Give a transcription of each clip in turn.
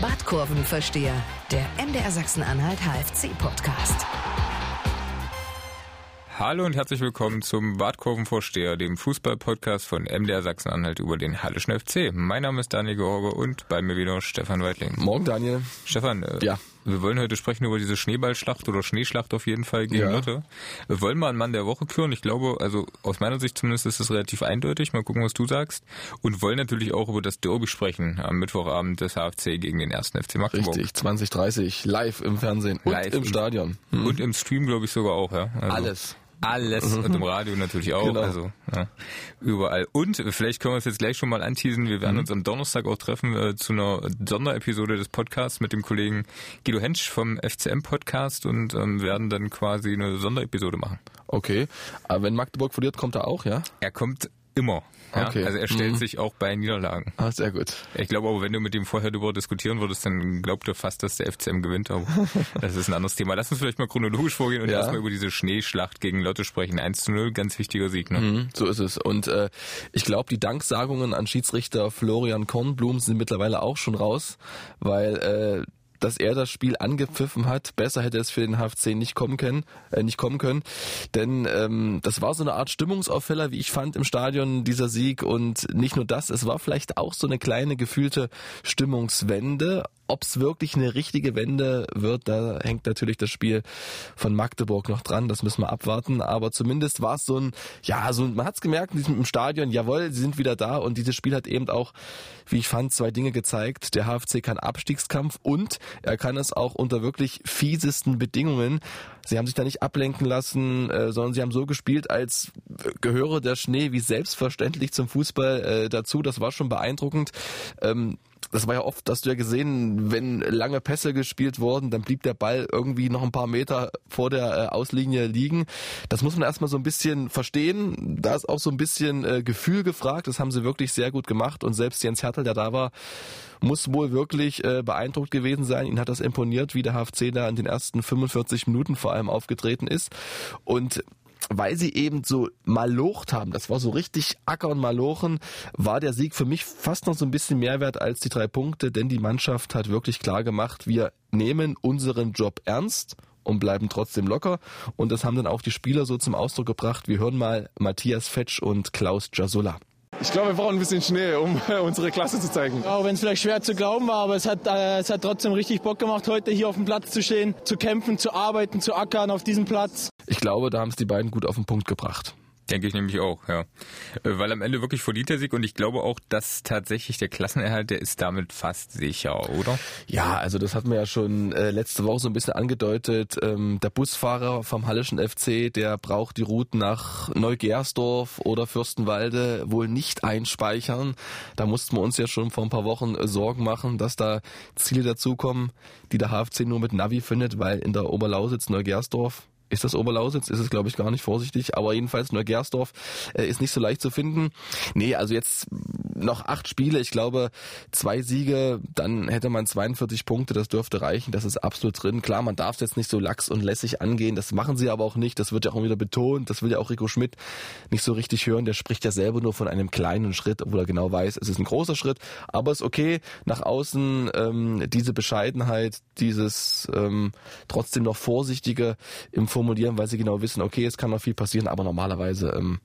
Badkurvenversteher, der MDR Sachsen-Anhalt HFC-Podcast. Hallo und herzlich willkommen zum Badkurvenvorsteher, dem Fußball-Podcast von MDR Sachsen-Anhalt über den Hallischen FC. Mein Name ist Daniel George und bei mir wieder Stefan Weidling. Morgen, Daniel. Stefan, äh, ja. Wir wollen heute sprechen über diese Schneeballschlacht oder Schneeschlacht auf jeden Fall gegen ja. Lotte. Wir wollen mal einen Mann der Woche küren. Ich glaube, also aus meiner Sicht zumindest ist es relativ eindeutig. Mal gucken, was du sagst. Und wollen natürlich auch über das Derby sprechen am Mittwochabend des HFC gegen den ersten FC Magdeburg. Richtig, 2030, live im Fernsehen und live im Stadion. Hm. Und im Stream, glaube ich, sogar auch. Ja? Also. Alles. Alles und im Radio natürlich auch. Genau. Also ja, überall. Und vielleicht können wir es jetzt gleich schon mal anteasen. Wir werden mhm. uns am Donnerstag auch treffen äh, zu einer Sonderepisode des Podcasts mit dem Kollegen Guido Hensch vom FCM Podcast und ähm, werden dann quasi eine Sonderepisode machen. Okay. Aber wenn Magdeburg verliert, kommt er auch, ja? Er kommt Immer. Ja? Okay. Also er stellt mhm. sich auch bei Niederlagen. Ah, sehr gut. Ich glaube aber, wenn du mit ihm vorher darüber diskutieren würdest, dann glaubt er fast, dass der FCM gewinnt. Aber das ist ein anderes Thema. Lass uns vielleicht mal chronologisch vorgehen und ja. erstmal über diese Schneeschlacht gegen Lotte sprechen. 1 zu 0, ganz wichtiger Sieg. Ne? Mhm, so ist es. Und äh, ich glaube, die Danksagungen an Schiedsrichter Florian Kornblum sind mittlerweile auch schon raus, weil äh, dass er das Spiel angepfiffen hat. Besser hätte es für den HFC nicht kommen können, äh, nicht kommen können, denn ähm, das war so eine Art Stimmungsaufheller, wie ich fand im Stadion dieser Sieg. Und nicht nur das, es war vielleicht auch so eine kleine gefühlte Stimmungswende, ob es wirklich eine richtige Wende wird, da hängt natürlich das Spiel von Magdeburg noch dran. Das müssen wir abwarten. Aber zumindest war es so ein, ja, so man hat es gemerkt diesem Stadion, jawohl, sie sind wieder da. Und dieses Spiel hat eben auch, wie ich fand, zwei Dinge gezeigt. Der HFC kann Abstiegskampf und er kann es auch unter wirklich fiesesten Bedingungen. Sie haben sich da nicht ablenken lassen, äh, sondern sie haben so gespielt, als gehöre der Schnee wie selbstverständlich zum Fußball äh, dazu. Das war schon beeindruckend. Das war ja oft, hast du ja gesehen, wenn lange Pässe gespielt wurden, dann blieb der Ball irgendwie noch ein paar Meter vor der äh, Auslinie liegen. Das muss man erstmal so ein bisschen verstehen. Da ist auch so ein bisschen äh, Gefühl gefragt. Das haben sie wirklich sehr gut gemacht. Und selbst Jens Hertel, der da war, muss wohl wirklich äh, beeindruckt gewesen sein. Ihn hat das imponiert, wie der HFC da in den ersten 45 Minuten vor allem aufgetreten ist. Und weil sie eben so malocht haben, das war so richtig Acker und Malochen, war der Sieg für mich fast noch so ein bisschen mehr wert als die drei Punkte, denn die Mannschaft hat wirklich klar gemacht, wir nehmen unseren Job ernst und bleiben trotzdem locker. Und das haben dann auch die Spieler so zum Ausdruck gebracht. Wir hören mal Matthias Fetsch und Klaus Jasulla. Ich glaube, wir brauchen ein bisschen Schnee, um unsere Klasse zu zeigen. Auch wenn es vielleicht schwer zu glauben war, aber es hat, äh, es hat trotzdem richtig Bock gemacht, heute hier auf dem Platz zu stehen, zu kämpfen, zu arbeiten, zu ackern auf diesem Platz. Ich glaube, da haben es die beiden gut auf den Punkt gebracht. Denke ich nämlich auch, ja. Äh, weil am Ende wirklich verliert der Sieg und ich glaube auch, dass tatsächlich der Klassenerhalt, der ist damit fast sicher, oder? Ja, also das hatten wir ja schon äh, letzte Woche so ein bisschen angedeutet. Ähm, der Busfahrer vom Hallischen FC, der braucht die Routen nach Neugersdorf oder Fürstenwalde wohl nicht einspeichern. Da mussten wir uns ja schon vor ein paar Wochen äh, Sorgen machen, dass da Ziele dazukommen, die der HFC nur mit Navi findet, weil in der Oberlausitz Neugersdorf ist das Oberlausitz? Ist es, glaube ich, gar nicht vorsichtig. Aber jedenfalls Neugersdorf äh, ist nicht so leicht zu finden. Nee, also jetzt noch acht Spiele. Ich glaube, zwei Siege, dann hätte man 42 Punkte. Das dürfte reichen. Das ist absolut drin. Klar, man darf es jetzt nicht so lax und lässig angehen. Das machen sie aber auch nicht. Das wird ja auch wieder betont. Das will ja auch Rico Schmidt nicht so richtig hören. Der spricht ja selber nur von einem kleinen Schritt, obwohl er genau weiß, es ist ein großer Schritt. Aber es ist okay. Nach außen ähm, diese Bescheidenheit, dieses ähm, trotzdem noch vorsichtige im formulieren, weil sie genau wissen, okay, es kann noch viel passieren, aber normalerweise ähm,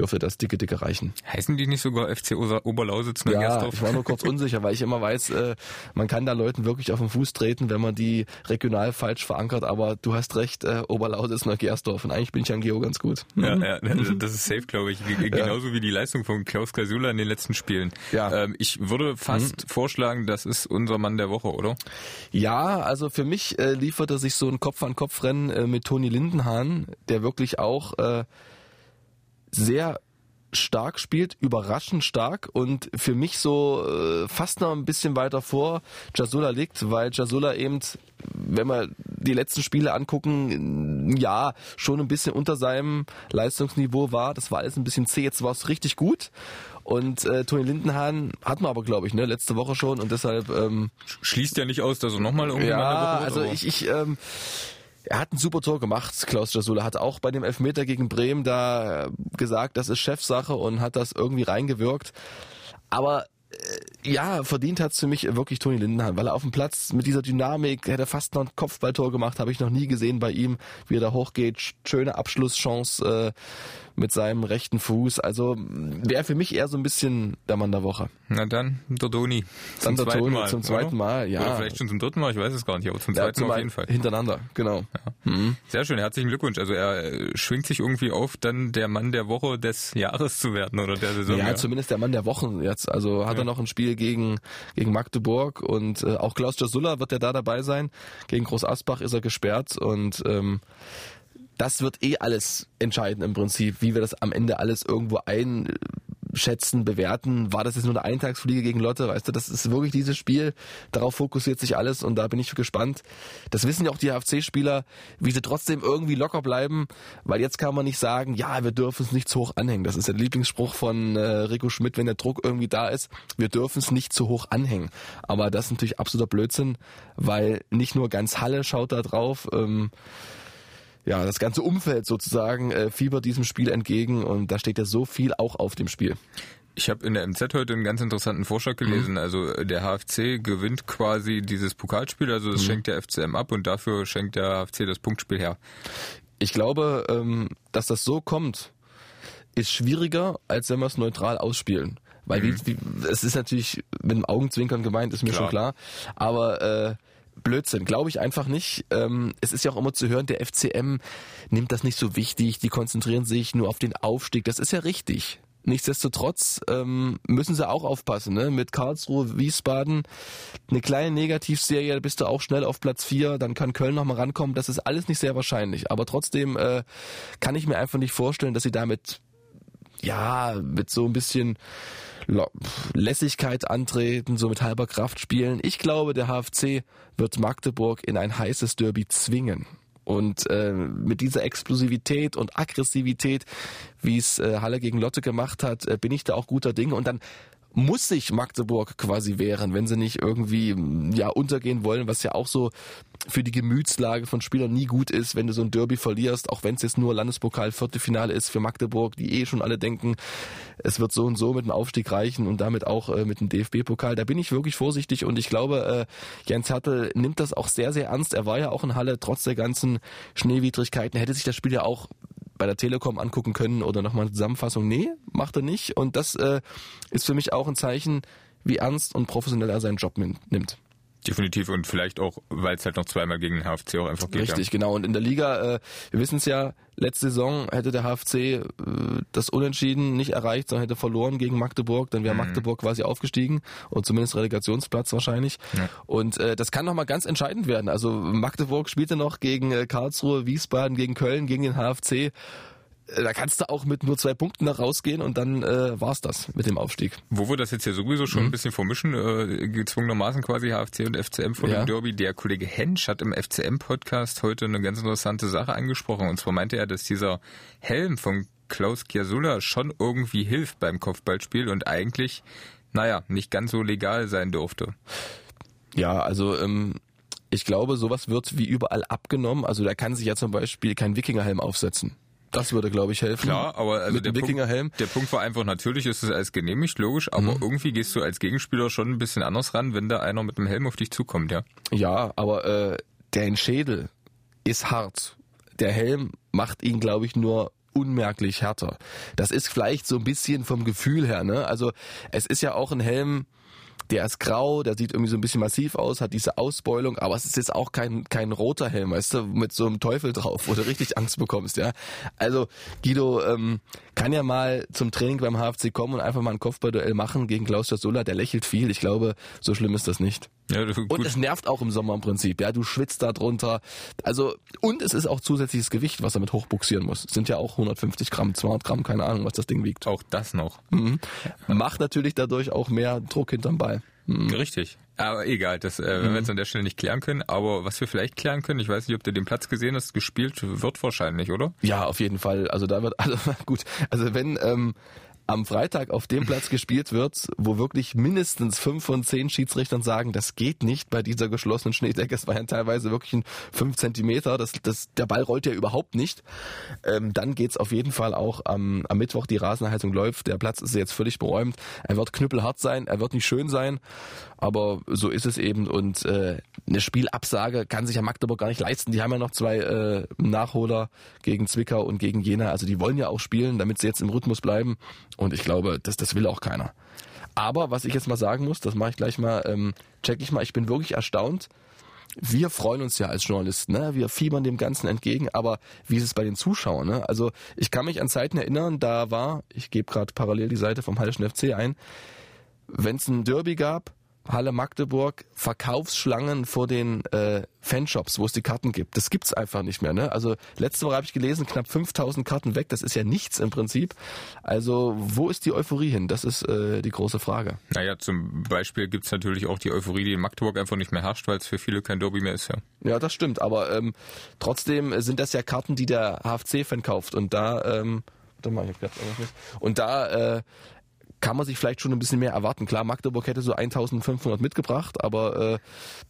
dürfte das dicke, dicke reichen. Heißen die nicht sogar FC Oberlausitz Ja, ich war nur kurz unsicher, weil ich immer weiß, äh, man kann da Leuten wirklich auf den Fuß treten, wenn man die regional falsch verankert, aber du hast recht, äh, Oberlausitz Neugersdorf und eigentlich bin ich an Geo ganz gut. Ja, ja das ist safe, glaube ich. Genauso ja. wie die Leistung von Klaus Kasula in den letzten Spielen. Ja. Ähm, ich würde fast mhm. vorschlagen, das ist unser Mann der Woche, oder? Ja, also für mich äh, liefert er sich so ein Kopf-an-Kopf-Rennen äh, mit Toni Lindenhahn, der wirklich auch äh, sehr stark spielt, überraschend stark und für mich so äh, fast noch ein bisschen weiter vor Jasula liegt, weil Jasula eben, wenn wir die letzten Spiele angucken, ja, schon ein bisschen unter seinem Leistungsniveau war. Das war alles ein bisschen zäh, jetzt war es richtig gut. Und äh, Toni Lindenhahn hatten wir aber, glaube ich, ne, letzte Woche schon und deshalb ähm, schließt ja nicht aus, dass er nochmal irgendwie ja, also ich, ich ähm, er hat ein super Tor gemacht, Klaus Jasula. Hat auch bei dem Elfmeter gegen Bremen da äh, gesagt, das ist Chefsache und hat das irgendwie reingewirkt. Aber ja, verdient hat's für mich wirklich Toni Lindenhahn, weil er auf dem Platz mit dieser Dynamik, hätte fast noch ein Kopfballtor gemacht, habe ich noch nie gesehen bei ihm, wie er da hochgeht, schöne Abschlusschance äh, mit seinem rechten Fuß, also wäre für mich eher so ein bisschen der Mann der Woche. Na dann, der Doni. Zum dann der Toni Mal, zum zweiten? Mal, ja. Oder vielleicht schon zum dritten Mal, ich weiß es gar nicht, aber zum ja, zweiten Mal auf jeden Fall. Hintereinander, genau. Ja. Mhm. Sehr schön, herzlichen Glückwunsch. Also er äh, schwingt sich irgendwie auf, dann der Mann der Woche des Jahres zu werden oder der Saison. Ja, ja. zumindest der Mann der Wochen jetzt. Also hat er noch ein Spiel gegen, gegen Magdeburg und äh, auch Klaus Jasulla wird ja da dabei sein. Gegen Groß Asbach ist er gesperrt und ähm, das wird eh alles entscheiden im Prinzip, wie wir das am Ende alles irgendwo einschätzen, bewerten. War das jetzt nur eine Eintagsfliege gegen Lotte? Weißt du, das ist wirklich dieses Spiel. Darauf fokussiert sich alles und da bin ich gespannt. Das wissen ja auch die HFC-Spieler, wie sie trotzdem irgendwie locker bleiben, weil jetzt kann man nicht sagen, ja, wir dürfen es nicht zu hoch anhängen. Das ist der Lieblingsspruch von äh, Rico Schmidt, wenn der Druck irgendwie da ist. Wir dürfen es nicht zu hoch anhängen. Aber das ist natürlich absoluter Blödsinn, weil nicht nur ganz Halle schaut da drauf. Ähm, ja, das ganze Umfeld sozusagen äh, fiebert diesem Spiel entgegen und da steht ja so viel auch auf dem Spiel. Ich habe in der MZ heute einen ganz interessanten Vorschlag gelesen. Mhm. Also äh, der HFC gewinnt quasi dieses Pokalspiel, also das mhm. schenkt der FCM ab und dafür schenkt der HFC das Punktspiel her. Ich glaube, ähm, dass das so kommt, ist schwieriger, als wenn wir es neutral ausspielen. Weil mhm. wie, wie, es ist natürlich mit dem Augenzwinkern gemeint, ist mir klar. schon klar. Aber äh, Blödsinn, glaube ich einfach nicht. Ähm, es ist ja auch immer zu hören, der FCM nimmt das nicht so wichtig, die konzentrieren sich nur auf den Aufstieg. Das ist ja richtig. Nichtsdestotrotz ähm, müssen sie auch aufpassen. Ne? Mit Karlsruhe, Wiesbaden, eine kleine Negativserie, da bist du auch schnell auf Platz 4, dann kann Köln nochmal rankommen. Das ist alles nicht sehr wahrscheinlich. Aber trotzdem äh, kann ich mir einfach nicht vorstellen, dass sie damit, ja, mit so ein bisschen Lässigkeit antreten, so mit halber Kraft spielen. Ich glaube, der HFC wird Magdeburg in ein heißes Derby zwingen. Und äh, mit dieser Explosivität und Aggressivität, wie es äh, Halle gegen Lotte gemacht hat, äh, bin ich da auch guter Dinge. Und dann muss sich Magdeburg quasi wehren, wenn sie nicht irgendwie ja untergehen wollen, was ja auch so für die Gemütslage von Spielern nie gut ist, wenn du so ein Derby verlierst, auch wenn es jetzt nur Landespokal Viertelfinale ist für Magdeburg, die eh schon alle denken, es wird so und so mit dem Aufstieg reichen und damit auch äh, mit dem DFB-Pokal. Da bin ich wirklich vorsichtig und ich glaube, äh, Jens Hertel nimmt das auch sehr, sehr ernst. Er war ja auch in Halle trotz der ganzen Schneewidrigkeiten, hätte sich das Spiel ja auch bei der Telekom angucken können oder nochmal eine Zusammenfassung. Nee, macht er nicht. Und das äh, ist für mich auch ein Zeichen, wie ernst und professionell er seinen Job nimmt. Definitiv und vielleicht auch, weil es halt noch zweimal gegen den HFC auch einfach geht. Richtig, ja. genau. Und in der Liga, äh, wir wissen es ja, letzte Saison hätte der HFC äh, das Unentschieden nicht erreicht, sondern hätte verloren gegen Magdeburg, dann wäre mhm. Magdeburg quasi aufgestiegen und zumindest Relegationsplatz wahrscheinlich. Ja. Und äh, das kann nochmal ganz entscheidend werden. Also Magdeburg spielte noch gegen äh, Karlsruhe, Wiesbaden, gegen Köln, gegen den HFC da kannst du auch mit nur zwei Punkten da rausgehen und dann äh, war's das mit dem Aufstieg. Wo wir das jetzt ja sowieso schon mhm. ein bisschen vermischen, äh, gezwungenermaßen quasi HFC und FCM von ja. dem Derby. Der Kollege Hensch hat im FCM-Podcast heute eine ganz interessante Sache angesprochen. Und zwar meinte er, dass dieser Helm von Klaus Kiasula schon irgendwie hilft beim Kopfballspiel und eigentlich, naja, nicht ganz so legal sein durfte. Ja, also ähm, ich glaube, sowas wird wie überall abgenommen. Also da kann sich ja zum Beispiel kein Wikingerhelm aufsetzen. Das würde, glaube ich, helfen. Klar, aber also der, Punkt, der Punkt war einfach, natürlich ist es als genehmigt, logisch, aber mhm. irgendwie gehst du als Gegenspieler schon ein bisschen anders ran, wenn da einer mit dem Helm auf dich zukommt, ja. Ja, aber äh, der Schädel ist hart. Der Helm macht ihn, glaube ich, nur unmerklich härter. Das ist vielleicht so ein bisschen vom Gefühl her, ne? Also es ist ja auch ein Helm, der ist grau, der sieht irgendwie so ein bisschen massiv aus, hat diese Ausbeulung, aber es ist jetzt auch kein, kein roter Helm, weißt du, mit so einem Teufel drauf, wo du richtig Angst bekommst, ja. Also Guido ähm, kann ja mal zum Training beim HFC kommen und einfach mal ein Kopfballduell machen gegen Klaus Sola, der lächelt viel. Ich glaube, so schlimm ist das nicht. Ja, und es nervt auch im Sommer im Prinzip. Ja, du schwitzt da drunter. Also und es ist auch zusätzliches Gewicht, was er mit hochbuxieren muss. Es sind ja auch 150 Gramm, 200 Gramm, keine Ahnung, was das Ding wiegt. Auch das noch. Mhm. Macht natürlich dadurch auch mehr Druck hinterm Ball. Mhm. Richtig. Aber egal, das äh, werden wir jetzt an der Stelle nicht klären können. Aber was wir vielleicht klären können, ich weiß nicht, ob du den Platz gesehen hast, gespielt wird wahrscheinlich, oder? Ja, auf jeden Fall. Also da wird, also gut, also wenn ähm, am Freitag auf dem Platz gespielt wird, wo wirklich mindestens fünf von zehn Schiedsrichtern sagen, das geht nicht bei dieser geschlossenen Schneedecke. Es war ja teilweise wirklich ein fünf Zentimeter. Das, das, der Ball rollt ja überhaupt nicht. Ähm, dann geht's auf jeden Fall auch am, am Mittwoch. Die Rasenheizung läuft. Der Platz ist jetzt völlig beräumt. Er wird knüppelhart sein. Er wird nicht schön sein. Aber so ist es eben. Und äh, eine Spielabsage kann sich ja Magdeburg gar nicht leisten. Die haben ja noch zwei äh, Nachholer gegen Zwickau und gegen Jena. Also die wollen ja auch spielen, damit sie jetzt im Rhythmus bleiben. Und ich glaube, das, das will auch keiner. Aber was ich jetzt mal sagen muss, das mache ich gleich mal, ähm, check ich mal, ich bin wirklich erstaunt. Wir freuen uns ja als Journalisten, ne? wir fiebern dem Ganzen entgegen, aber wie ist es bei den Zuschauern? Ne? Also ich kann mich an Zeiten erinnern, da war, ich gebe gerade parallel die Seite vom Hallischen FC ein, wenn es ein Derby gab, Halle Magdeburg Verkaufsschlangen vor den äh, Fanshops, wo es die Karten gibt. Das gibt's einfach nicht mehr. Ne? Also letzte Woche habe ich gelesen, knapp 5000 Karten weg. Das ist ja nichts im Prinzip. Also wo ist die Euphorie hin? Das ist äh, die große Frage. Naja, zum Beispiel gibt's natürlich auch die Euphorie, die in Magdeburg einfach nicht mehr herrscht, weil es für viele kein Derby mehr ist. Ja, ja das stimmt. Aber ähm, trotzdem sind das ja Karten, die der HFC-Fan kauft. Und da... Ähm, Warte mal, ich hab nicht. Und da äh, kann man sich vielleicht schon ein bisschen mehr erwarten. Klar, Magdeburg hätte so 1500 mitgebracht, aber äh,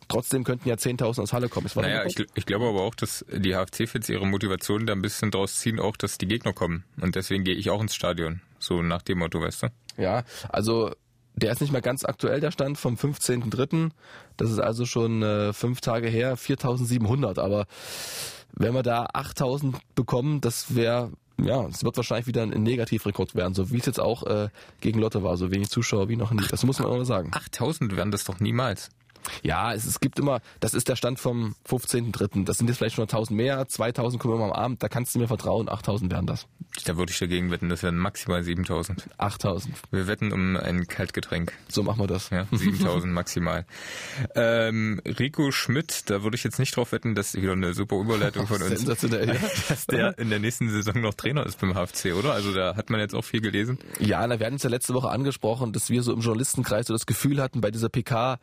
trotzdem könnten ja 10.000 aus Halle kommen. naja, ich, ich, glaube aber auch, dass die HFC-Fans ihre Motivation da ein bisschen draus ziehen, auch dass die Gegner kommen. Und deswegen gehe ich auch ins Stadion. So nach dem Motto, weißt du? Ja, also der ist nicht mehr ganz aktuell, der Stand vom 15.03. Das ist also schon äh, fünf Tage her, 4.700. Aber wenn wir da 8.000 bekommen, das wäre ja, es wird wahrscheinlich wieder ein Negativrekord werden, so wie es jetzt auch äh, gegen Lotte war, so wenig Zuschauer wie noch nie. Das muss man mal sagen. 8000 werden das doch niemals. Ja, es, es gibt immer, das ist der Stand vom 15.3. Das sind jetzt vielleicht schon 1000 mehr, 2000 kommen immer am Abend, da kannst du mir vertrauen, 8000 werden das. Da würde ich dagegen wetten, das werden maximal 7000. 8000. Wir wetten um ein Kaltgetränk. So machen wir das. Ja, 7000 maximal. Ähm, Rico Schmidt, da würde ich jetzt nicht drauf wetten, dass wieder eine super Überleitung von uns, dass der in der nächsten Saison noch Trainer ist beim HFC, oder? Also da hat man jetzt auch viel gelesen. Ja, da werden es ja letzte Woche angesprochen, dass wir so im Journalistenkreis so das Gefühl hatten bei dieser PK,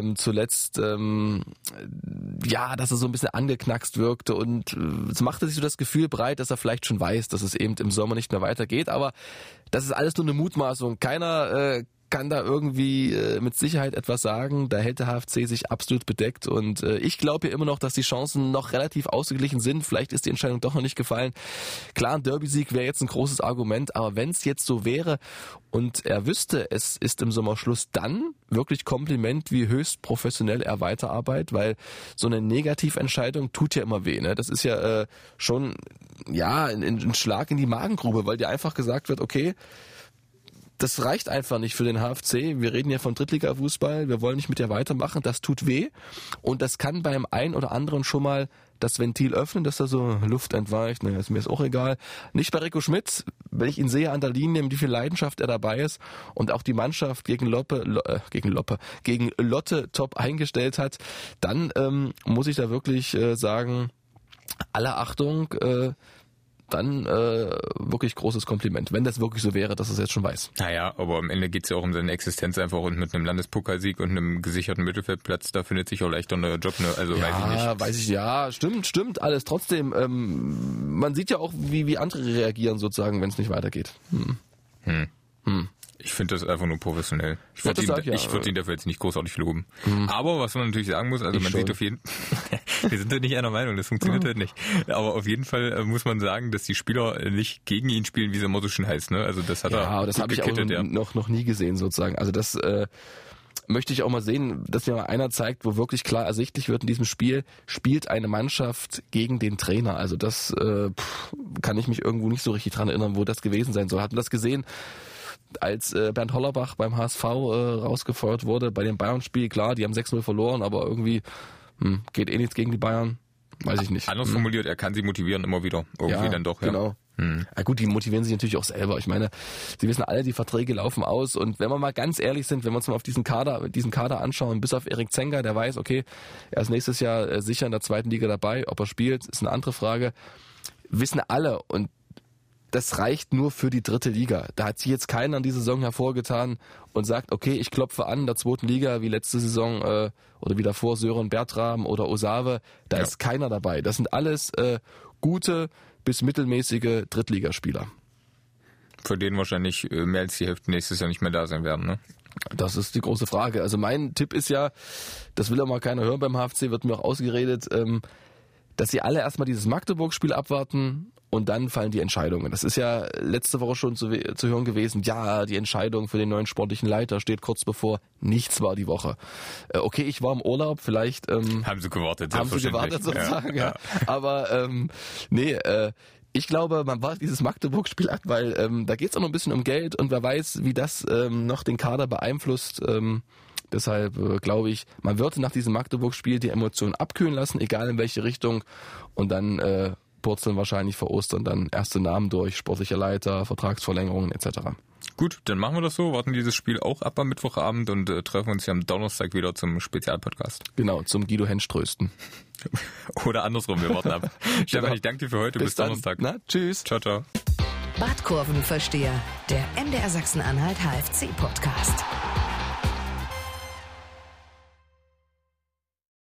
ähm, zuletzt, ähm, ja, dass er so ein bisschen angeknackst wirkte und äh, es machte sich so das Gefühl breit, dass er vielleicht schon weiß, dass es eben im Sommer nicht mehr weitergeht. Aber das ist alles nur eine Mutmaßung. Keiner äh, kann da irgendwie äh, mit Sicherheit etwas sagen. Da hält der HFC sich absolut bedeckt und äh, ich glaube ja immer noch, dass die Chancen noch relativ ausgeglichen sind. Vielleicht ist die Entscheidung doch noch nicht gefallen. Klar, ein Derby-Sieg wäre jetzt ein großes Argument, aber wenn es jetzt so wäre und er wüsste, es ist im Sommer Schluss, dann wirklich Kompliment, wie höchst professionell er weiterarbeitet, weil so eine Negativentscheidung tut ja immer weh. Ne? Das ist ja äh, schon ja ein, ein Schlag in die Magengrube, weil dir einfach gesagt wird, okay, das reicht einfach nicht für den HFC. Wir reden ja von Drittliga-Fußball. Wir wollen nicht mit der weitermachen. Das tut weh. Und das kann beim einen oder anderen schon mal das Ventil öffnen, dass da so Luft entweicht. Naja, ist mir jetzt auch egal. Nicht bei Rico Schmidt, wenn ich ihn sehe an der Linie, wie viel Leidenschaft er dabei ist und auch die Mannschaft gegen Loppe, äh, gegen Loppe, gegen Lotte top eingestellt hat, dann ähm, muss ich da wirklich äh, sagen, aller Achtung, äh, dann äh, wirklich großes Kompliment, wenn das wirklich so wäre, dass es jetzt schon weiß. Naja, aber am Ende geht es ja auch um seine Existenz einfach und mit einem Landespokalsieg und einem gesicherten Mittelfeldplatz, da findet sich auch leicht ein neuer Job, ne? also ja, weiß ich nicht. weiß ich, ja, stimmt, stimmt, alles. Trotzdem, ähm, man sieht ja auch, wie, wie andere reagieren sozusagen, wenn es nicht weitergeht. Hm. Hm. Hm. Ich finde das einfach nur professionell. Ich würde ihn, ja. würd ihn dafür jetzt nicht großartig loben. Mhm. Aber was man natürlich sagen muss, also ich man schon. sieht auf jeden wir sind ja nicht einer Meinung, das funktioniert mhm. halt nicht. Aber auf jeden Fall äh, muss man sagen, dass die Spieler nicht gegen ihn spielen, wie es immer so schön heißt. Ne? Also das hat ja, er das habe ich auch ja. noch, noch nie gesehen sozusagen. Also das äh, möchte ich auch mal sehen, dass mir mal einer zeigt, wo wirklich klar ersichtlich wird in diesem Spiel, spielt eine Mannschaft gegen den Trainer. Also das äh, kann ich mich irgendwo nicht so richtig dran erinnern, wo das gewesen sein soll. Hatten das gesehen? Als äh, Bernd Hollerbach beim HSV äh, rausgefeuert wurde bei dem Bayern-Spiel, klar, die haben 6-0 verloren, aber irgendwie hm, geht eh nichts gegen die Bayern. Weiß ich nicht. Anders hm. formuliert, er kann sie motivieren immer wieder. Irgendwie ja, dann doch, ja. Genau. Hm. Ja gut, die motivieren sich natürlich auch selber. Ich meine, sie wissen alle, die Verträge laufen aus. Und wenn wir mal ganz ehrlich sind, wenn wir uns mal auf diesen Kader, diesen Kader anschauen, bis auf Erik Zenger, der weiß, okay, er ist nächstes Jahr äh, sicher in der zweiten Liga dabei. Ob er spielt, ist eine andere Frage. Wissen alle. Und das reicht nur für die dritte Liga. Da hat sich jetzt keiner an dieser Saison hervorgetan und sagt, okay, ich klopfe an in der zweiten Liga wie letzte Saison äh, oder wie davor Sören Bertram oder Osave. Da ja. ist keiner dabei. Das sind alles äh, gute bis mittelmäßige Drittligaspieler. Von denen wahrscheinlich äh, mehr als die Hälfte nächstes Jahr nicht mehr da sein werden, ne? Das ist die große Frage. Also mein Tipp ist ja, das will ja mal keiner hören beim HFC, wird mir auch ausgeredet, ähm, dass sie alle erstmal dieses Magdeburg-Spiel abwarten und dann fallen die Entscheidungen. Das ist ja letzte Woche schon zu, zu, hören gewesen. Ja, die Entscheidung für den neuen sportlichen Leiter steht kurz bevor. Nichts war die Woche. Äh, okay, ich war im Urlaub, vielleicht ähm, haben sie gewartet. Haben sie gewartet sozusagen. Ja, ja. Aber ähm, nee, äh, ich glaube, man wartet dieses Magdeburg-Spiel ab, weil ähm, da geht es auch noch ein bisschen um Geld und wer weiß, wie das ähm, noch den Kader beeinflusst. Ähm, deshalb äh, glaube ich, man wird nach diesem Magdeburg-Spiel die Emotionen abkühlen lassen, egal in welche Richtung. Und dann äh, purzeln wahrscheinlich vor Ostern dann erste Namen durch, sportlicher Leiter, Vertragsverlängerungen etc. Gut, dann machen wir das so, warten dieses Spiel auch ab am Mittwochabend und äh, treffen uns ja am Donnerstag wieder zum Spezialpodcast. Genau, zum Guido Hensch trösten. Oder andersrum, wir warten ab. Stefan, genau. ich danke dir für heute, bis, bis Donnerstag. Na, tschüss. Ciao, ciao. Badkurvenversteher, der MDR Sachsen-Anhalt HFC-Podcast.